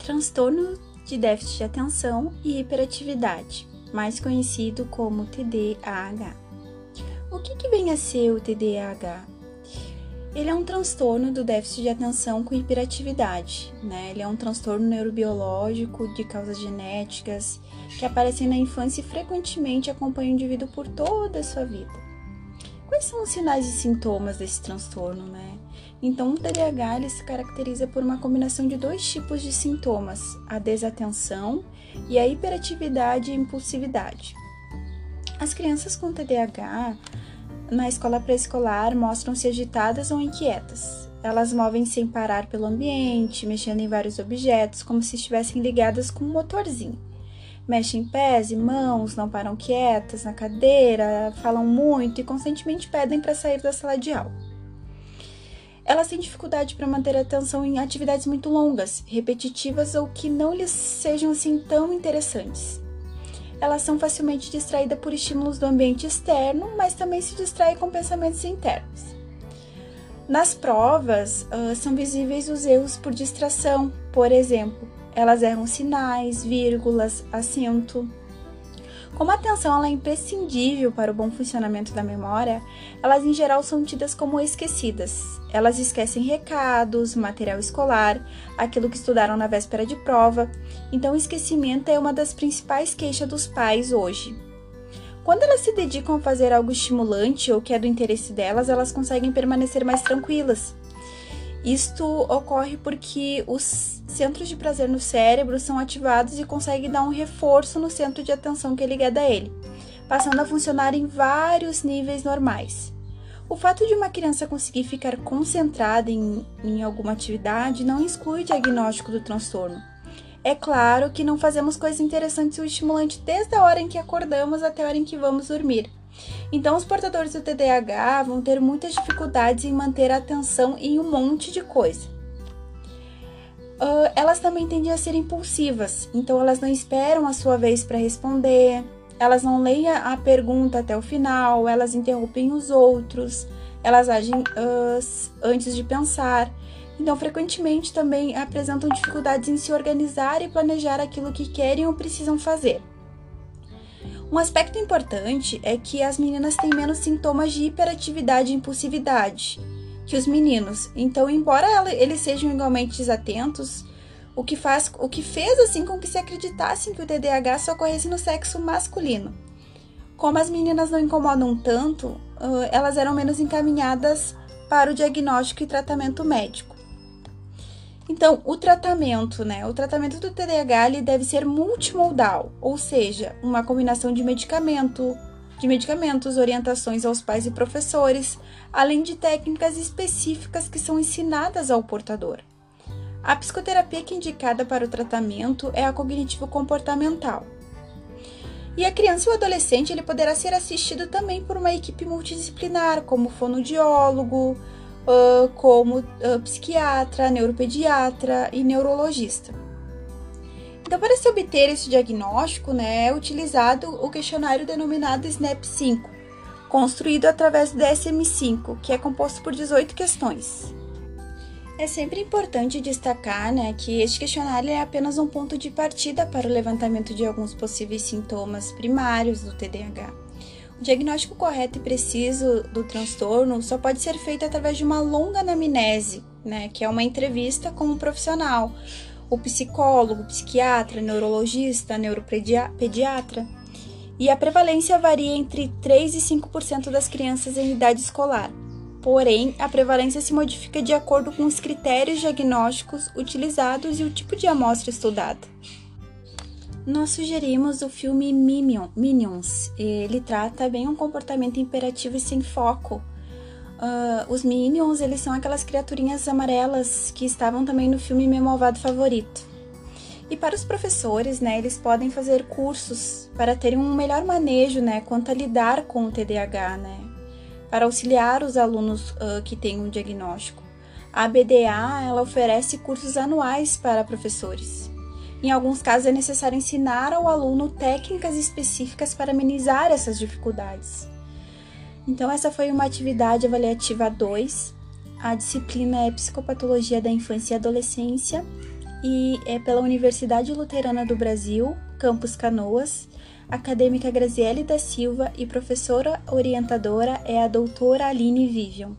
transtorno de déficit de atenção e hiperatividade, mais conhecido como TDAH. O que, que vem a ser o TDAH? Ele é um transtorno do déficit de atenção com hiperatividade, né? Ele é um transtorno neurobiológico de causas genéticas que aparecem na infância e frequentemente acompanham o indivíduo por toda a sua vida. Quais são os sinais e sintomas desse transtorno, né? Então, o TDAH ele se caracteriza por uma combinação de dois tipos de sintomas: a desatenção e a hiperatividade e impulsividade. As crianças com TDAH na escola pré-escolar mostram-se agitadas ou inquietas. Elas movem sem parar pelo ambiente, mexendo em vários objetos, como se estivessem ligadas com um motorzinho. Mexem pés e mãos, não param quietas na cadeira, falam muito e constantemente pedem para sair da sala de aula. Elas têm dificuldade para manter a atenção em atividades muito longas, repetitivas ou que não lhes sejam assim tão interessantes. Elas são facilmente distraídas por estímulos do ambiente externo, mas também se distraem com pensamentos internos. Nas provas, uh, são visíveis os erros por distração, por exemplo, elas erram sinais, vírgulas, acento. Como a atenção é imprescindível para o bom funcionamento da memória, elas em geral são tidas como esquecidas. Elas esquecem recados, material escolar, aquilo que estudaram na véspera de prova. Então, o esquecimento é uma das principais queixas dos pais hoje. Quando elas se dedicam a fazer algo estimulante ou que é do interesse delas, elas conseguem permanecer mais tranquilas. Isto ocorre porque os centros de prazer no cérebro são ativados e conseguem dar um reforço no centro de atenção que é ligado a ele, passando a funcionar em vários níveis normais. O fato de uma criança conseguir ficar concentrada em, em alguma atividade não exclui o diagnóstico do transtorno. É claro que não fazemos coisas interessantes ou estimulantes desde a hora em que acordamos até a hora em que vamos dormir. Então, os portadores do TDAH vão ter muitas dificuldades em manter a atenção em um monte de coisa. Uh, elas também tendem a ser impulsivas, então elas não esperam a sua vez para responder, elas não leem a pergunta até o final, elas interrompem os outros, elas agem uh, antes de pensar. Então, frequentemente também apresentam dificuldades em se organizar e planejar aquilo que querem ou precisam fazer. Um aspecto importante é que as meninas têm menos sintomas de hiperatividade e impulsividade que os meninos. Então, embora eles sejam igualmente desatentos, o que, faz, o que fez assim com que se acreditassem que o TDAH só ocorresse no sexo masculino. Como as meninas não incomodam tanto, elas eram menos encaminhadas para o diagnóstico e tratamento médico. Então, o tratamento, né? O tratamento do TDAH ele deve ser multimodal, ou seja, uma combinação de medicamento, de medicamentos, orientações aos pais e professores, além de técnicas específicas que são ensinadas ao portador. A psicoterapia que é indicada para o tratamento é a cognitivo-comportamental. E a criança e o adolescente ele poderá ser assistido também por uma equipe multidisciplinar, como fonoaudiólogo, uh, como uh, psiquiatra, neuropediatra e neurologista. Então, para se obter esse diagnóstico, né, é utilizado o questionário denominado SNAP-5, construído através do DSM-5, que é composto por 18 questões. É sempre importante destacar né, que este questionário é apenas um ponto de partida para o levantamento de alguns possíveis sintomas primários do TDAH. O diagnóstico correto e preciso do transtorno só pode ser feito através de uma longa anamnese, né, que é uma entrevista com um profissional, o psicólogo, psiquiatra, neurologista, neuropediatra. E a prevalência varia entre 3 e 5% das crianças em idade escolar. Porém, a prevalência se modifica de acordo com os critérios diagnósticos utilizados e o tipo de amostra estudada nós sugerimos o filme Minion, Minions. Ele trata bem um comportamento imperativo e sem foco. Uh, os Minions, eles são aquelas criaturinhas amarelas que estavam também no filme Meu Malvado Favorito. E para os professores, né, eles podem fazer cursos para terem um melhor manejo, né, quanto a lidar com o TDAH, né, para auxiliar os alunos uh, que têm um diagnóstico. A BDA, ela oferece cursos anuais para professores. Em alguns casos, é necessário ensinar ao aluno técnicas específicas para amenizar essas dificuldades. Então, essa foi uma atividade avaliativa 2. A disciplina é Psicopatologia da Infância e Adolescência. e é pela Universidade Luterana do Brasil, Campus Canoas. Acadêmica Graziele da Silva e professora orientadora é a doutora Aline Vivian.